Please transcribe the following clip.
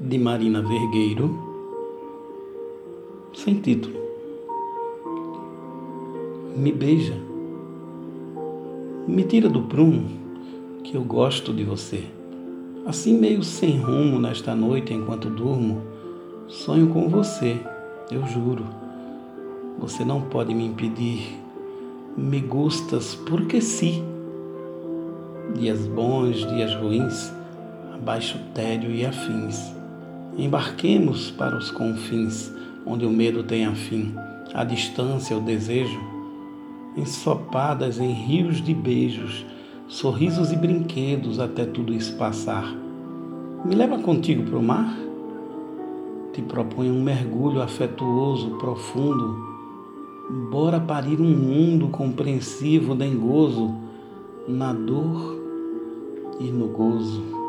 de Marina Vergueiro, sem título. Me beija, me tira do prumo, que eu gosto de você. Assim, meio sem rumo nesta noite enquanto durmo, sonho com você, eu juro. Você não pode me impedir, me gustas porque sim. Dias bons, dias ruins, abaixo tédio e afins. Embarquemos para os confins, onde o medo tem fim, a distância, o desejo, ensopadas em rios de beijos, sorrisos e brinquedos até tudo isso passar. Me leva contigo para o mar? Te proponho um mergulho afetuoso, profundo. Bora parir um mundo compreensivo, dengoso, na dor e no gozo.